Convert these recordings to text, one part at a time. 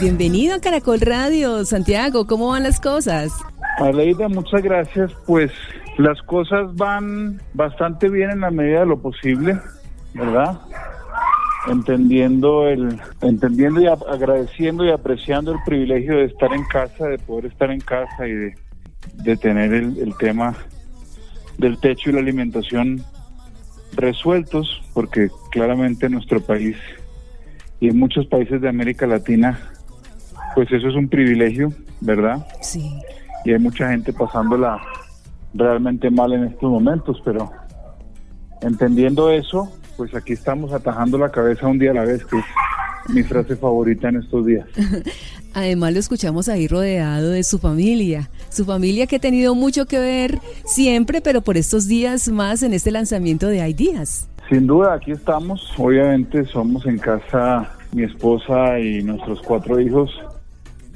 Bienvenido a Caracol Radio, Santiago. ¿Cómo van las cosas? Aleida, muchas gracias. Pues las cosas van bastante bien en la medida de lo posible, ¿verdad? Entendiendo el, entendiendo y agradeciendo y apreciando el privilegio de estar en casa, de poder estar en casa y de, de tener el, el tema del techo y la alimentación resueltos, porque claramente en nuestro país y en muchos países de América Latina, pues eso es un privilegio, ¿verdad? Sí. y hay mucha gente pasándola realmente mal en estos momentos, pero entendiendo eso, pues aquí estamos atajando la cabeza un día a la vez, que es mi frase favorita en estos días. Además lo escuchamos ahí rodeado de su familia, su familia que ha tenido mucho que ver siempre, pero por estos días más en este lanzamiento de Ideas. Sin duda, aquí estamos, obviamente somos en casa mi esposa y nuestros cuatro hijos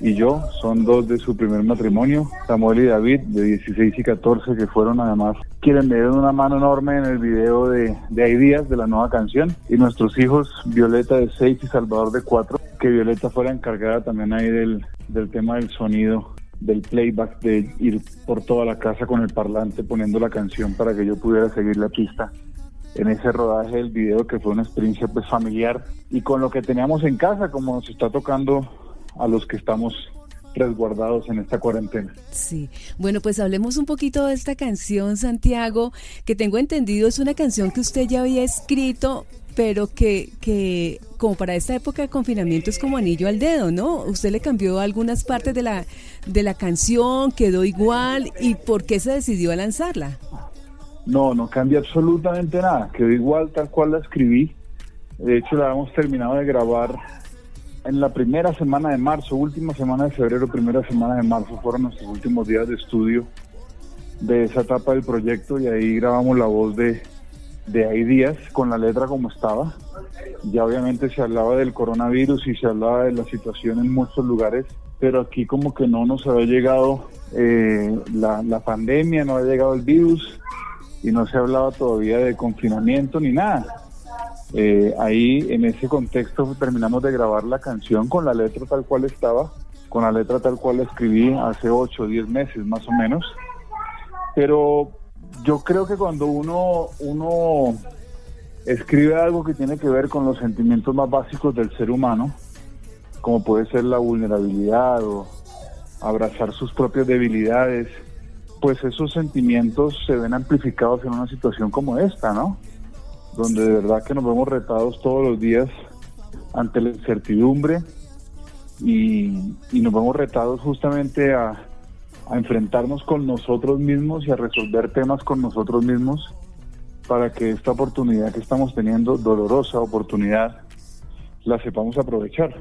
y yo, son dos de su primer matrimonio, Samuel y David, de 16 y 14, que fueron además quienes me dieron una mano enorme en el video de, de Ideas, de la nueva canción, y nuestros hijos, Violeta de 6 y Salvador de 4, que Violeta fue la encargada también ahí del, del tema del sonido, del playback, de ir por toda la casa con el parlante poniendo la canción para que yo pudiera seguir la pista en ese rodaje del video que fue una experiencia pues familiar y con lo que teníamos en casa como nos está tocando a los que estamos resguardados en esta cuarentena. Sí. Bueno, pues hablemos un poquito de esta canción, Santiago, que tengo entendido es una canción que usted ya había escrito, pero que, que como para esta época de confinamiento es como anillo al dedo, ¿no? Usted le cambió algunas partes de la, de la canción, quedó igual, ¿y por qué se decidió a lanzarla? No, no cambia absolutamente nada, quedó igual tal cual la escribí. De hecho la hemos terminado de grabar en la primera semana de marzo, última semana de febrero, primera semana de marzo fueron nuestros últimos días de estudio de esa etapa del proyecto y ahí grabamos la voz de, de ahí días con la letra como estaba. Ya obviamente se hablaba del coronavirus y se hablaba de la situación en muchos lugares, pero aquí como que no nos había llegado eh, la, la pandemia, no había llegado el virus y no se hablaba todavía de confinamiento ni nada. Eh, ahí en ese contexto terminamos de grabar la canción con la letra tal cual estaba, con la letra tal cual la escribí hace 8 o 10 meses más o menos. Pero yo creo que cuando uno, uno escribe algo que tiene que ver con los sentimientos más básicos del ser humano, como puede ser la vulnerabilidad o abrazar sus propias debilidades, pues esos sentimientos se ven amplificados en una situación como esta, ¿no? Donde de verdad que nos vemos retados todos los días ante la incertidumbre y, y nos vemos retados justamente a, a enfrentarnos con nosotros mismos y a resolver temas con nosotros mismos para que esta oportunidad que estamos teniendo, dolorosa oportunidad, la sepamos aprovechar.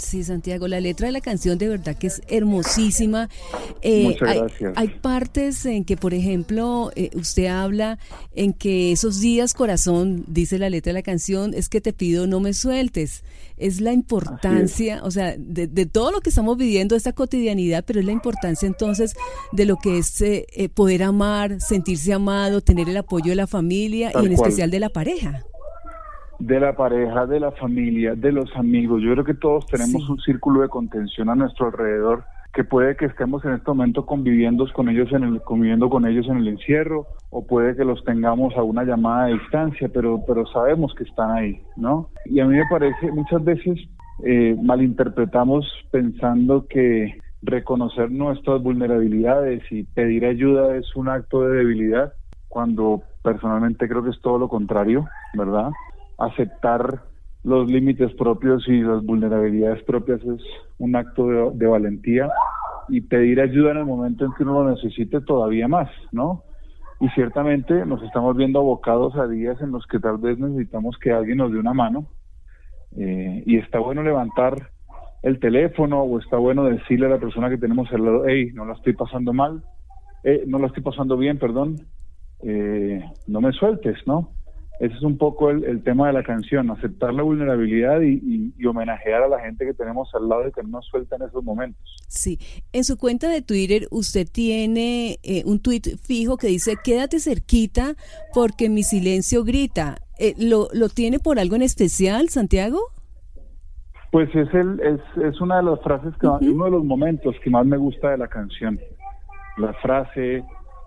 Sí, Santiago, la letra de la canción de verdad que es hermosísima. Eh, Muchas hay, gracias. hay partes en que, por ejemplo, eh, usted habla en que esos días, corazón, dice la letra de la canción, es que te pido no me sueltes. Es la importancia, o sea, de, de todo lo que estamos viviendo, esta cotidianidad, pero es la importancia entonces de lo que es eh, eh, poder amar, sentirse amado, tener el apoyo de la familia Tal y en cual. especial de la pareja. De la pareja, de la familia, de los amigos. Yo creo que todos tenemos Sí. un círculo de contención a nuestro alrededor que puede que estemos en este momento conviviendo con ellos en el conviviendo con ellos en el encierro o puede que los tengamos a una llamada de distancia, pero pero sabemos que están ahí, ¿no? Y a mí me parece muchas veces eh, malinterpretamos pensando que reconocer nuestras vulnerabilidades y pedir ayuda es un acto de debilidad cuando personalmente creo que es todo lo contrario, ¿verdad? Aceptar los límites propios y las vulnerabilidades propias es un acto de, valentía y pedir ayuda en el momento en que uno lo necesite todavía más, ¿no? Y ciertamente nos estamos viendo abocados a días en los que tal vez necesitamos que alguien nos dé una mano eh, y está bueno levantar el teléfono o está bueno decirle a la persona que tenemos al lado, hey, no la estoy pasando mal, eh, no lo estoy pasando bien, perdón, eh, no me sueltes, ¿no? Ese es un poco el, tema de la canción, aceptar la vulnerabilidad y, homenajear a la gente que tenemos al lado y que no nos suelta en esos momentos. Sí, en su cuenta de Twitter usted tiene eh, un tuit fijo que dice, quédate cerquita porque mi silencio grita. Eh, ¿lo, ¿Lo tiene por algo en especial, Santiago? Pues es, el, es, es una de las frases, que, uno de los momentos que más me gusta de la canción. La frase,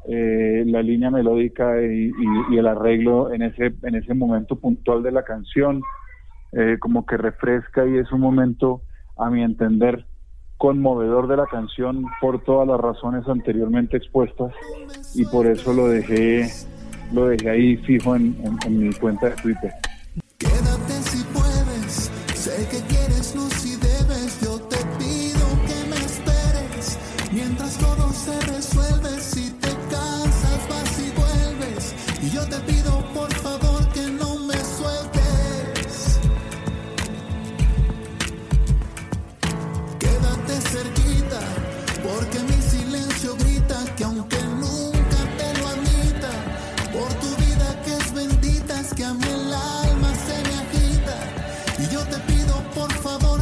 eh, la línea melódica y, el arreglo en ese, en ese momento puntual de la canción, eh, como que refresca y es un momento, a mi entender, conmovedor de la canción por todas las razones anteriormente expuestas y por eso lo dejé, lo dejé ahí fijo en, en mi cuenta de Twitter. por favor.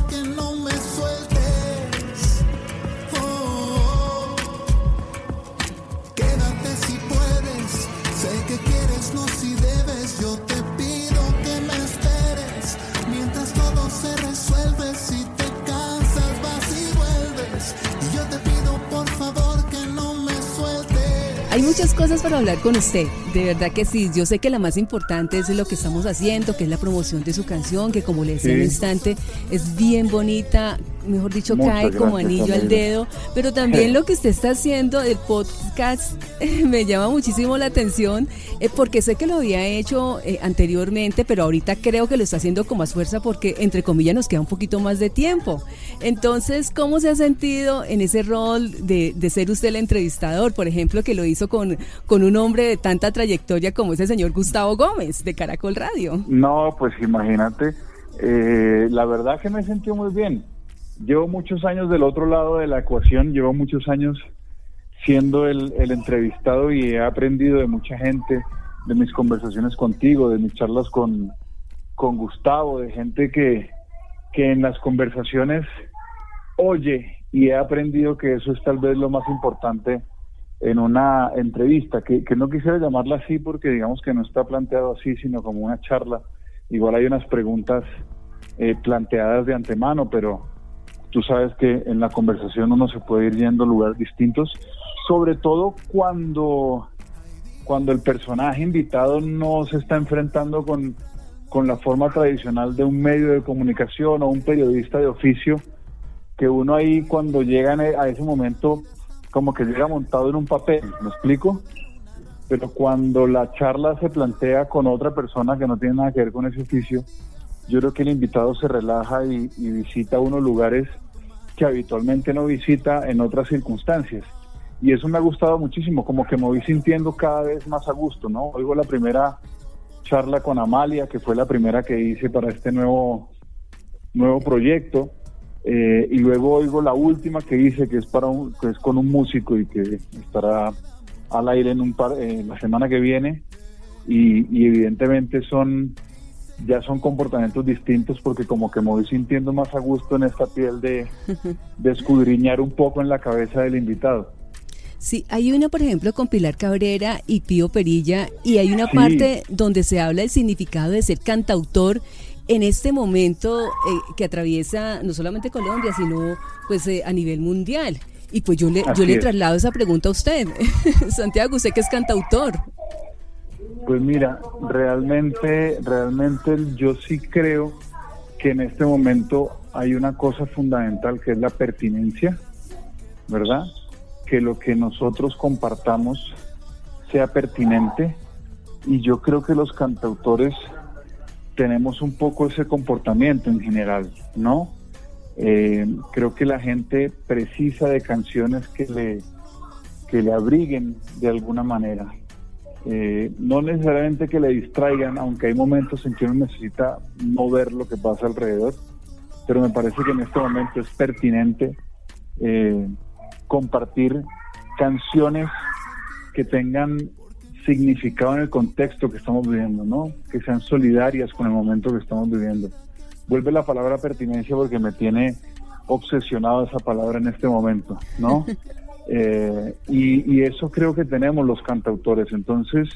Hay muchas cosas para hablar con usted, de verdad que sí. Yo sé que la más importante es lo que estamos haciendo, que es la promoción de su canción, que como le decía en un instante, es bien bonita, mejor dicho, cae como anillo al dedo, pero también lo que usted está haciendo, el podcast, me llama muchísimo la atención, eh, porque sé que lo había hecho eh, anteriormente, pero ahorita creo que lo está haciendo con más fuerza porque, entre comillas, nos queda un poquito más de tiempo. Entonces, ¿cómo se ha sentido en ese rol de, de ser usted el entrevistador, por ejemplo, que lo hizo con, con un hombre de tanta trayectoria como ese señor Gustavo Gómez de Caracol Radio? No, pues imagínate. Eh, la verdad que me sentí muy bien llevo muchos años del otro lado de la ecuación, llevo muchos años siendo el, entrevistado y he aprendido de mucha gente, de mis conversaciones contigo, de mis charlas con, con Gustavo, de gente que, que en las conversaciones oye y he aprendido que eso es tal vez lo más importante en una entrevista, que, que no quisiera llamarla así porque digamos que no está planteado así, sino como una charla. Igual hay unas preguntas eh, planteadas de antemano, pero Tú sabes que en la conversación uno se puede ir yendo a lugares distintos, sobre todo cuando, cuando el personaje invitado no se está enfrentando con, con la forma tradicional de un medio de comunicación o un periodista de oficio, que uno ahí cuando llega a ese momento como que llega montado en un papel, ¿me explico? Pero cuando la charla se plantea con otra persona que no tiene nada que ver con ese oficio, yo creo que el invitado se relaja y, visita unos lugares que habitualmente no visita en otras circunstancias. Y eso me ha gustado muchísimo, como que me voy sintiendo cada vez más a gusto, ¿no? Oigo la primera charla con Amalia, que fue la primera que hice para este nuevo, nuevo proyecto. Eh, y luego oigo la última que hice, que es, para que es con un músico y que estará al aire en un par, eh, la semana que viene. y evidentemente son ya son comportamientos distintos porque como que me voy sintiendo más a gusto en esta piel de, escudriñar un poco en la cabeza del invitado. Sí, hay una, por ejemplo, con Pilar Cabrera y Pío Perilla, y hay una parte donde se habla del significado de ser cantautor en este momento eh, que atraviesa no solamente Colombia, sino pues eh, a nivel mundial. Y pues yo le, yo le traslado esa pregunta a usted, Santiago, usted que es cantautor. Pues mira, realmente, realmente yo sí creo que en este momento hay una cosa fundamental que es la pertinencia, ¿verdad? Que lo que nosotros compartamos sea pertinente y yo creo que los cantautores tenemos un poco ese comportamiento en general, ¿no? Eh, creo que la gente precisa de canciones que le, que le abriguen de alguna manera. Eh, no necesariamente que le distraigan, aunque hay momentos en que uno necesita no ver lo que pasa alrededor, pero me parece que en este momento es pertinente eh, compartir canciones que tengan significado en el contexto que estamos viviendo, ¿no? Que sean solidarias con el momento que estamos viviendo. Vuelve la palabra pertinencia porque me tiene obsesionado esa palabra en este momento, ¿no? Eh, y, eso creo que tenemos los cantautores. Entonces,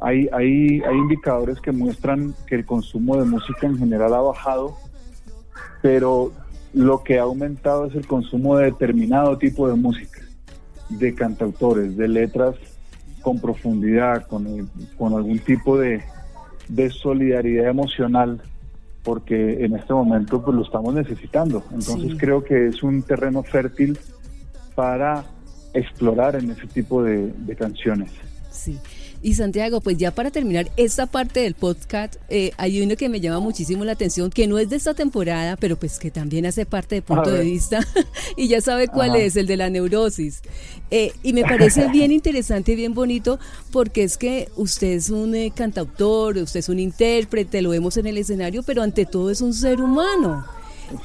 hay, hay, hay indicadores que muestran que el consumo de música en general ha bajado, pero lo que ha aumentado es el consumo de determinado tipo de música, de cantautores, de letras con profundidad, con, con algún tipo de, de solidaridad emocional porque en este momento pues lo estamos necesitando. Entonces creo que es un terreno fértil para explorar en ese tipo de, de canciones. Sí. Y Santiago, pues ya para terminar esta parte del podcast, eh, hay uno que me llama muchísimo la atención, que no es de esta temporada, pero pues que también hace parte de punto de vista, y ya sabe cuál es, el de la neurosis. Eh, y me parece bien interesante y bien bonito, porque es que usted es un eh, cantautor, usted es un intérprete, lo vemos en el escenario, pero ante todo es un ser humano.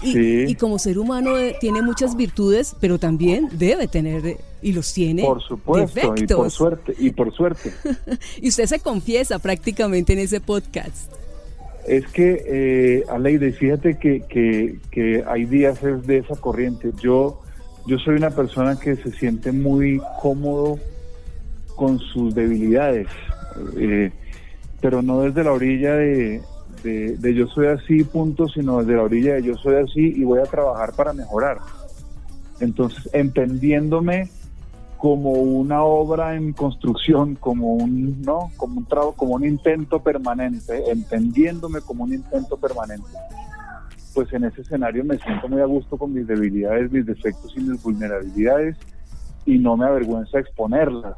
Y, como ser humano eh, tiene muchas virtudes, pero también debe tener y los tiene. Por supuesto, y por suerte, y por suerte. y usted se confiesa prácticamente en ese podcast. Es que, eh, Aleide, fíjate que, que, que, hay días es de esa corriente. Yo, yo soy una persona que se siente muy cómodo con sus debilidades, eh, pero no desde la orilla de, de, yo soy así, punto, sino desde la orilla de yo soy así y voy a trabajar para mejorar. Entonces, entendiéndome como una obra en construcción, como un, ¿no? como un trabajo, como un intento permanente, entendiéndome como un intento permanente. Pues en ese escenario me siento muy a gusto con mis debilidades, mis defectos y mis vulnerabilidades y no me avergüenza exponerlas.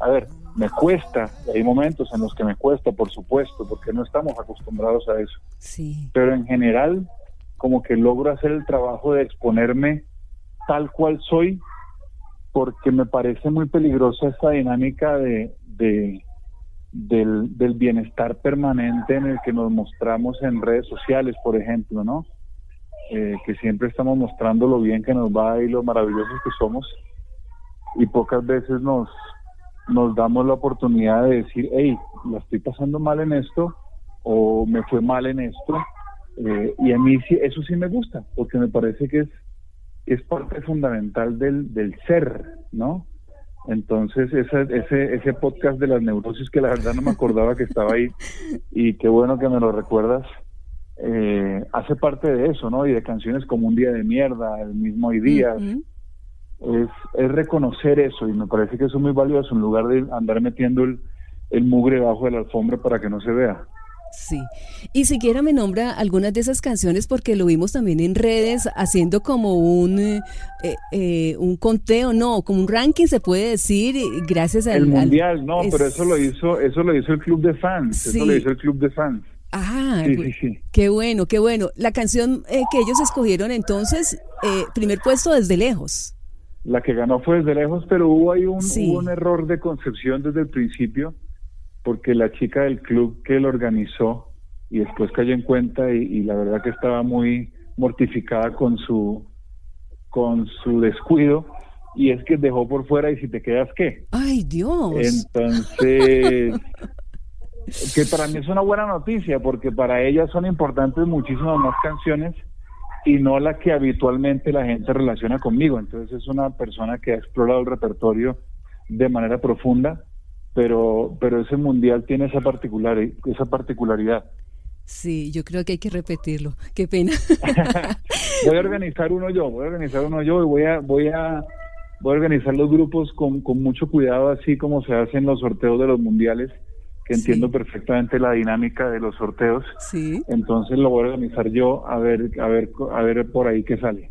A ver, me cuesta, hay momentos en los que me cuesta, por supuesto, porque no estamos acostumbrados a eso. Sí. Pero en general, como que logro hacer el trabajo de exponerme tal cual soy, porque me parece muy peligrosa esta dinámica de, de del, bienestar permanente en el que nos mostramos en redes sociales, por ejemplo, ¿no? Eh, que siempre estamos mostrando lo bien que nos va y lo maravillosos que somos, y pocas veces nos, damos la oportunidad de decir, hey, la estoy pasando mal en esto o me fue mal en esto. Eh, y a mí eso sí me gusta, porque me parece que es, es parte fundamental del, del ser, ¿no? Entonces, ese, ese, ese podcast de las neurosis, que la verdad no me acordaba que estaba ahí, y qué bueno que me lo recuerdas, eh, hace parte de eso, ¿no? Y de canciones como Un Día de Mierda, El mismo Hoy Día, es, es, reconocer eso y me parece que eso es muy valioso en lugar de andar metiendo el, el mugre bajo de la alfombra para que no se vea. Sí, y siquiera me nombra algunas de esas canciones porque lo vimos también en redes haciendo como un eh, eh, un conteo, no, como un ranking se puede decir, gracias al el mundial, no, pero eso lo hizo, eso lo hizo el club de fans, eso lo hizo el club de fans. Ah, qué bueno, qué bueno. La canción eh, que ellos escogieron entonces, primer puesto desde lejos. La que ganó fue desde lejos, pero hubo ahí un, un error de concepción desde el principio, porque la chica del club que lo organizó y después cayó en cuenta y, la verdad que estaba muy mortificada con su con su descuido y es que dejó por fuera y si te quedas qué. Ay, Dios. Entonces, que para mí es una buena noticia porque para ella son importantes muchísimas más canciones y no la que habitualmente la gente relaciona conmigo. Entonces es una persona que ha explorado el repertorio de manera profunda, pero, pero ese mundial tiene esa, particular, esa particularidad. Sí, yo creo que hay que repetirlo. Qué pena. voy a organizar uno yo, voy a organizar uno yo y voy a, voy a, voy a organizar los grupos con, con mucho cuidado, así como se hacen los sorteos de los mundiales que entiendo perfectamente la dinámica de los sorteos. Sí. Entonces lo voy a organizar yo a ver, a ver, a ver por ahí qué sale.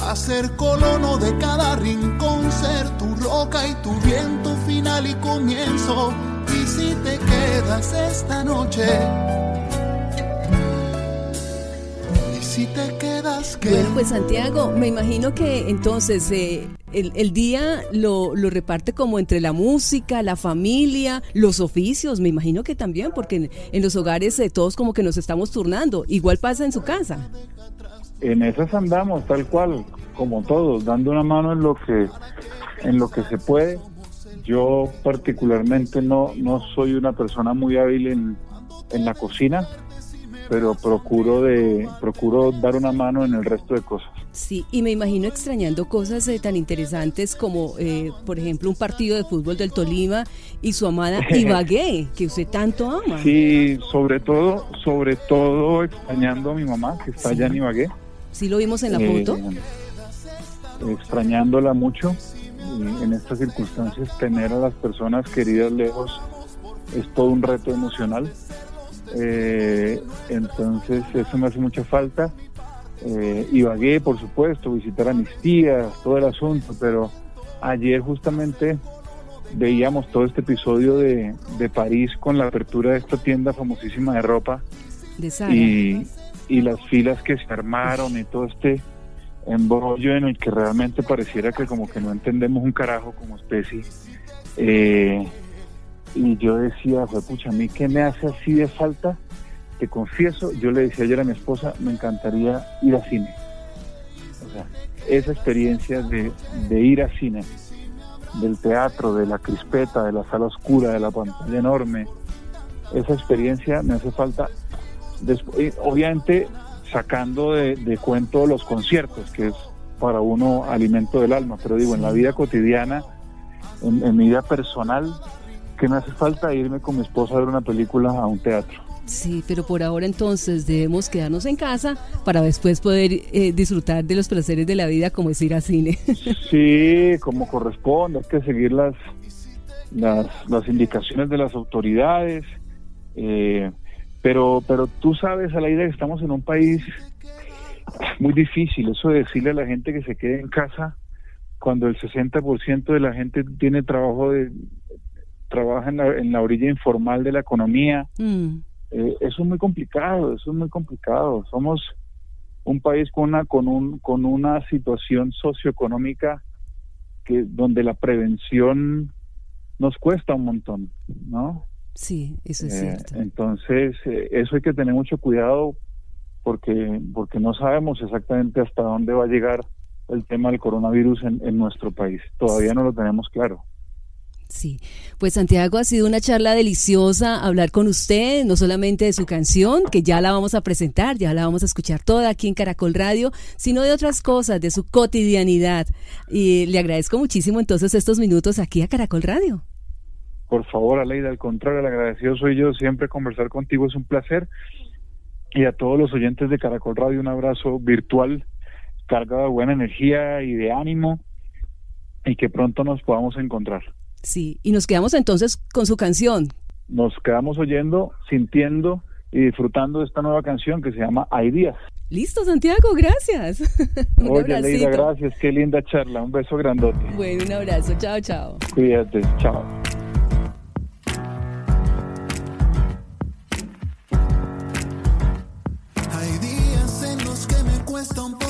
a ser colono de cada rincón, ser tu roca y tu viento final y comienzo. Y si te quedas esta noche, si te quedas que... Bueno, pues Santiago, me imagino que entonces eh, el, día lo, reparte como entre la música, la familia, los oficios, me imagino que también, porque en, los hogares de todos como que nos estamos turnando. Igual pasa en su casa. En esas andamos, tal cual, como todos, dando una mano en lo que, en lo que se puede. Yo particularmente no, no soy una persona muy hábil en, en la cocina pero procuro de procuro dar una mano en el resto de cosas. Sí, y me imagino extrañando cosas eh, tan interesantes como, eh, por ejemplo, un partido de fútbol del Tolima y su amada Ibagué, que usted tanto ama. Sí, sobre todo, sobre todo extrañando a mi mamá, que está allá en Ibagué. Sí, lo vimos en la foto. Eh, extrañándola mucho. En estas circunstancias, tener a las personas queridas lejos es todo un reto emocional. Eh, entonces eso me hace mucha falta. Eh, Ibagué, por supuesto, visitar a mis tías, todo el asunto, pero ayer justamente veíamos todo este episodio de, París con la apertura de esta tienda famosísima de ropa y, y, las filas que se armaron y todo este embrollo en el que realmente pareciera que como que no entendemos un carajo como especie. Eh, y yo decía, fue pucha, a mí qué me hace así de falta, te confieso, yo le decía ayer a mi esposa, me encantaría ir a cine. O sea, esa experiencia de, ir a cine, del teatro, de la crispeta, de la sala oscura, de la pantalla enorme, esa experiencia me hace falta. Después, obviamente sacando de, cuento los conciertos, que es para uno alimento del alma, pero digo, en la vida cotidiana, en mi vida personal, que me hace falta irme con mi esposa a ver una película a un teatro. Sí, pero por ahora entonces debemos quedarnos en casa para después poder eh, disfrutar de los placeres de la vida como es ir al cine. Sí, como corresponde, hay que seguir las, las, las indicaciones de las autoridades, eh, pero, pero tú sabes, a la idea que estamos en un país muy difícil, eso de decirle a la gente que se quede en casa cuando el 60% de la gente tiene trabajo de, trabaja en la, orilla informal de la economía. Mm. Eh, eso es muy complicado, eso es muy complicado. Somos un país con una, con un, con una situación socioeconómica que, donde la prevención nos cuesta un montón, ¿no? Sí, eso es eh, cierto. Entonces, eh, eso hay que tener mucho cuidado porque, porque no sabemos exactamente hasta dónde va a llegar el tema del coronavirus en, en nuestro país. Todavía no lo tenemos claro. Sí, pues Santiago ha sido una charla deliciosa hablar con usted, no solamente de su canción, que ya la vamos a presentar, ya la vamos a escuchar toda aquí en Caracol Radio, sino de otras cosas, de su cotidianidad. Y le agradezco muchísimo entonces estos minutos aquí a Caracol Radio. Por favor, Aleida, al contrario, el agradecido soy yo, siempre conversar contigo es un placer. Y a todos los oyentes de Caracol Radio, un abrazo virtual, cargado de buena energía y de ánimo, y que pronto nos podamos encontrar. Sí, y nos quedamos entonces con su canción. Nos quedamos oyendo, sintiendo y disfrutando de esta nueva canción que se llama Hay días. Listo, Santiago, gracias. Oye, Leida, gracias. Qué linda charla. Un beso grandote. Bueno, un abrazo. Chao, chao. Cuídate. Chao. Los que